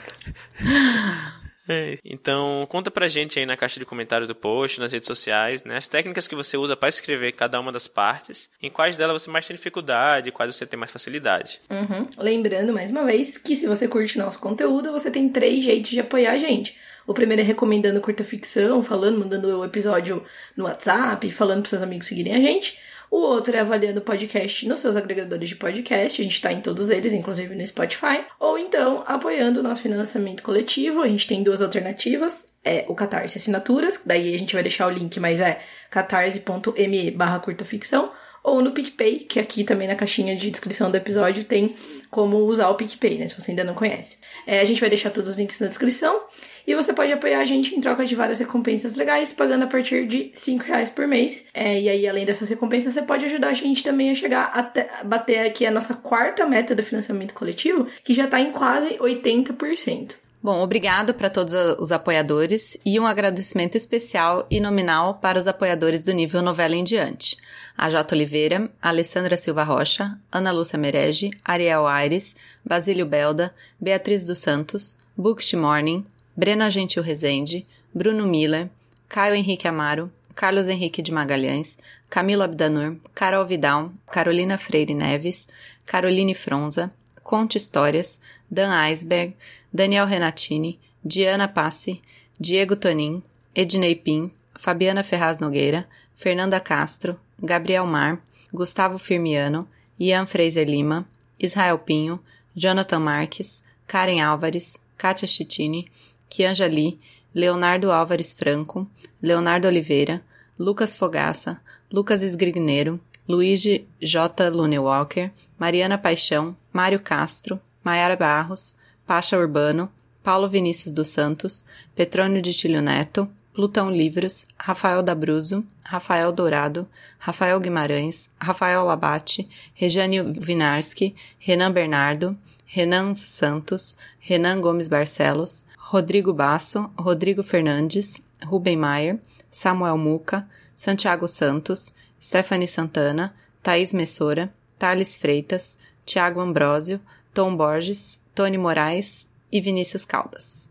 É, então, conta pra gente aí na caixa de comentários do post, nas redes sociais, né, as técnicas que você usa para escrever cada uma das partes, em quais delas você mais tem dificuldade, quais você tem mais facilidade. Uhum. Lembrando, mais uma vez, que se você curte nosso conteúdo, você tem três jeitos de apoiar a gente. O primeiro é recomendando curta ficção, falando, mandando o episódio no WhatsApp, falando pros seus amigos seguirem a gente. O outro é avaliando o podcast nos seus agregadores de podcast, a gente está em todos eles, inclusive no Spotify. Ou então apoiando o nosso financiamento coletivo, a gente tem duas alternativas. É o Catarse Assinaturas, daí a gente vai deixar o link, mas é catarse.me barra curtaficção ou no PicPay, que aqui também na caixinha de descrição do episódio tem como usar o PicPay, né? Se você ainda não conhece. É, a gente vai deixar todos os links na descrição. E você pode apoiar a gente em troca de várias recompensas legais, pagando a partir de 5 reais por mês. É, e aí, além dessas recompensas, você pode ajudar a gente também a chegar até bater aqui a nossa quarta meta do financiamento coletivo, que já está em quase 80%. Bom, obrigado para todos os apoiadores e um agradecimento especial e nominal para os apoiadores do nível novela em diante. A J. Oliveira, Alessandra Silva Rocha, Ana Lúcia Merege, Ariel Aires, Basílio Belda, Beatriz dos Santos, Booked Morning, Brena Gentil Rezende, Bruno Miller, Caio Henrique Amaro, Carlos Henrique de Magalhães, Camila Abdanur, Carol Vidal, Carolina Freire Neves, Caroline Fronza, Conte Histórias, Dan Eisberg, Daniel Renatini, Diana Passi, Diego Tonin, Ednei Pim, Fabiana Ferraz Nogueira, Fernanda Castro, Gabriel Mar, Gustavo Firmiano, Ian Fraser Lima, Israel Pinho, Jonathan Marques, Karen Álvares, Kátia Chitini, Kianja Lee, Leonardo Álvares Franco, Leonardo Oliveira, Lucas Fogaça, Lucas Esgrigneiro, Luigi J. Lunewalker, Mariana Paixão, Mário Castro, Maiara Barros, Pacha Urbano, Paulo Vinícius dos Santos, Petrônio de Tilho Neto, Plutão Livros, Rafael Dabruzo, Rafael Dourado, Rafael Guimarães, Rafael Labate, Rejane Vinarski, Renan Bernardo, Renan Santos, Renan Gomes Barcelos, Rodrigo Basso, Rodrigo Fernandes, Rubem Maier, Samuel Muca, Santiago Santos, Stephanie Santana, Thaís Messora, Thales Freitas, Tiago Ambrósio, Tom Borges, Tony Moraes e Vinícius Caldas.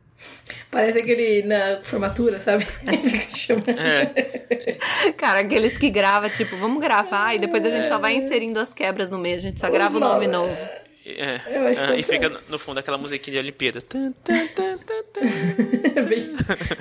Parece aquele na formatura, sabe? É. Cara, aqueles que grava, tipo, vamos gravar e depois a gente só vai inserindo as quebras no meio, a gente só grava o nome novo. É, é, e fica no fundo aquela musiquinha de Olimpíada.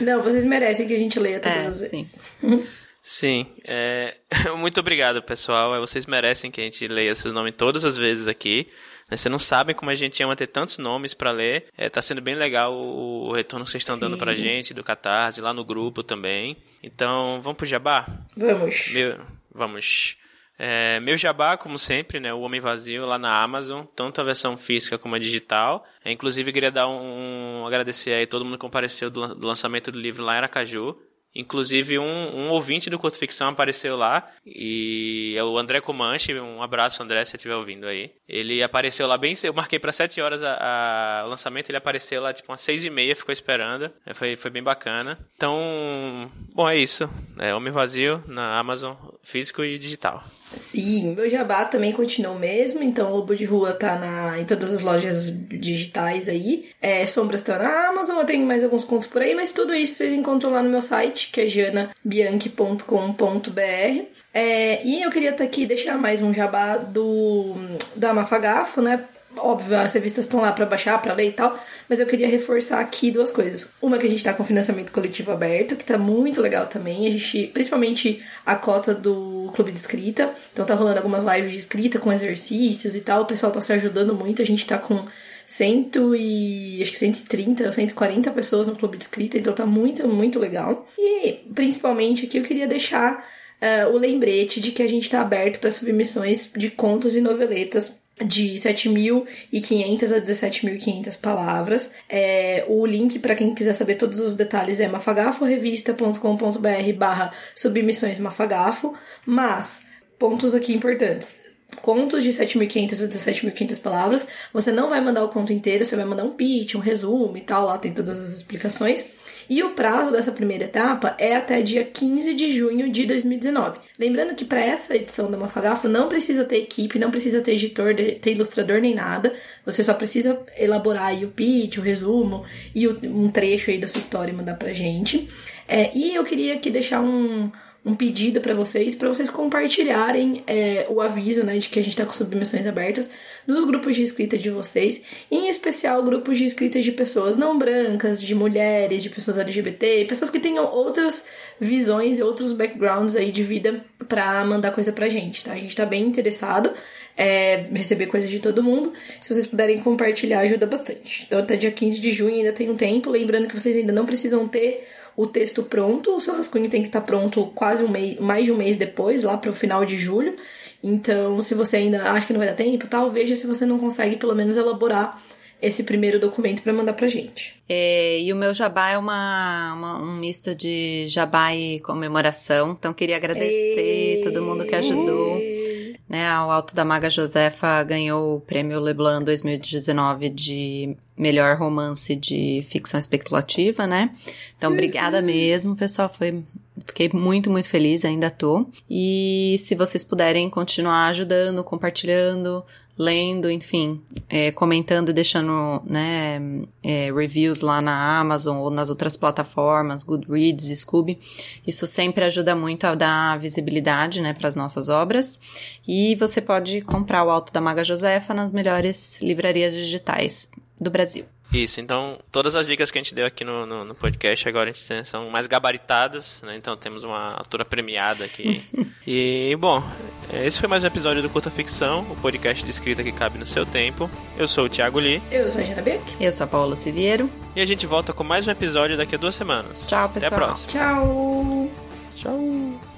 Não, vocês merecem que a gente leia todas é, as vezes. Sim. Sim, é... muito obrigado, pessoal. É, vocês merecem que a gente leia seus nomes todas as vezes aqui. Né, vocês não sabem como a gente ama ter tantos nomes para ler. É, tá sendo bem legal o retorno que vocês estão dando pra gente, do Catarse, lá no grupo também. Então, vamos pro jabá? Vamos. Meu... Vamos. É, meu jabá, como sempre, né? O Homem Vazio lá na Amazon, tanto a versão física como a digital. É, inclusive, queria dar um, um agradecer aí todo mundo que compareceu do, do lançamento do livro lá em Aracaju. Inclusive, um, um ouvinte do Curto Ficção apareceu lá, e é o André Comanche, um abraço, André, se você estiver ouvindo aí. Ele apareceu lá bem, eu marquei para 7 horas a, o lançamento, ele apareceu lá tipo umas 6 e meia, ficou esperando, é, foi, foi bem bacana. Então, bom, é isso. É Homem Vazio na Amazon, físico e digital. Sim, meu jabá também continua o mesmo, então o Lobo de Rua tá na, em todas as lojas digitais aí. É, Sombras tá na Amazon, eu tenho mais alguns contos por aí, mas tudo isso vocês encontram lá no meu site, que é janabianchi.com.br. É, e eu queria estar tá aqui deixar mais um jabá do da Mafagafo, né? Óbvio, as revistas estão lá para baixar, para ler e tal, mas eu queria reforçar aqui duas coisas. Uma que a gente tá com financiamento coletivo aberto, que tá muito legal também. A gente, principalmente a cota do clube de escrita. Então tá rolando algumas lives de escrita com exercícios e tal. O pessoal tá se ajudando muito. A gente tá com cento e acho que 130 ou 140 pessoas no clube de escrita, então tá muito, muito legal. E principalmente aqui eu queria deixar uh, o lembrete de que a gente tá aberto para submissões de contos e noveletas de 7.500 a 17.500 palavras. É, o link para quem quiser saber todos os detalhes é mafagaforevista.com.br barra submissões mafagafo, mas pontos aqui importantes. Contos de 7.500 a 17.500 palavras, você não vai mandar o conto inteiro, você vai mandar um pitch, um resumo e tal, lá tem todas as explicações. E o prazo dessa primeira etapa é até dia 15 de junho de 2019. Lembrando que para essa edição da Mafagafo não precisa ter equipe, não precisa ter editor, ter ilustrador nem nada. Você só precisa elaborar aí o pitch, o resumo e um trecho aí da sua história e mandar pra gente. É, e eu queria aqui deixar um, um pedido para vocês, para vocês compartilharem é, o aviso, né, de que a gente está com submissões abertas nos grupos de escrita de vocês, em especial grupos de escrita de pessoas não brancas, de mulheres, de pessoas LGBT, pessoas que tenham outras visões e outros backgrounds aí de vida para mandar coisa pra gente, tá? A gente tá bem interessado. É, receber coisas de todo mundo. Se vocês puderem compartilhar, ajuda bastante. Então, até dia 15 de junho ainda tem um tempo. Lembrando que vocês ainda não precisam ter o texto pronto. O seu rascunho tem que estar tá pronto quase um mês, mais de um mês depois, lá para o final de julho. Então, se você ainda acha que não vai dar tempo, tal, veja se você não consegue pelo menos elaborar esse primeiro documento para mandar pra gente. É, e o meu jabá é uma, uma, um misto de jabá e comemoração. Então queria agradecer e... todo mundo que ajudou. Né, o Alto da Maga Josefa ganhou o prêmio Leblanc 2019 de melhor romance de ficção especulativa, né? Então, obrigada uhum. mesmo, pessoal. Foi Fiquei muito, muito feliz, ainda tô. E se vocês puderem continuar ajudando, compartilhando, lendo, enfim, é, comentando e deixando né, é, reviews lá na Amazon ou nas outras plataformas, Goodreads, Scooby. Isso sempre ajuda muito a dar visibilidade né, para as nossas obras. E você pode comprar o Alto da Maga Josefa nas melhores livrarias digitais do Brasil. Isso, então todas as dicas que a gente deu aqui no, no, no podcast agora a gente tem, são mais gabaritadas, né? Então temos uma autora premiada aqui. e, bom, esse foi mais um episódio do Curta Ficção, o podcast de escrita que cabe no seu tempo. Eu sou o Thiago Lee. Eu sou a Gina Beck. Eu sou a Paula Siviero. E a gente volta com mais um episódio daqui a duas semanas. Tchau, pessoal. Até a próxima. Tchau. Tchau.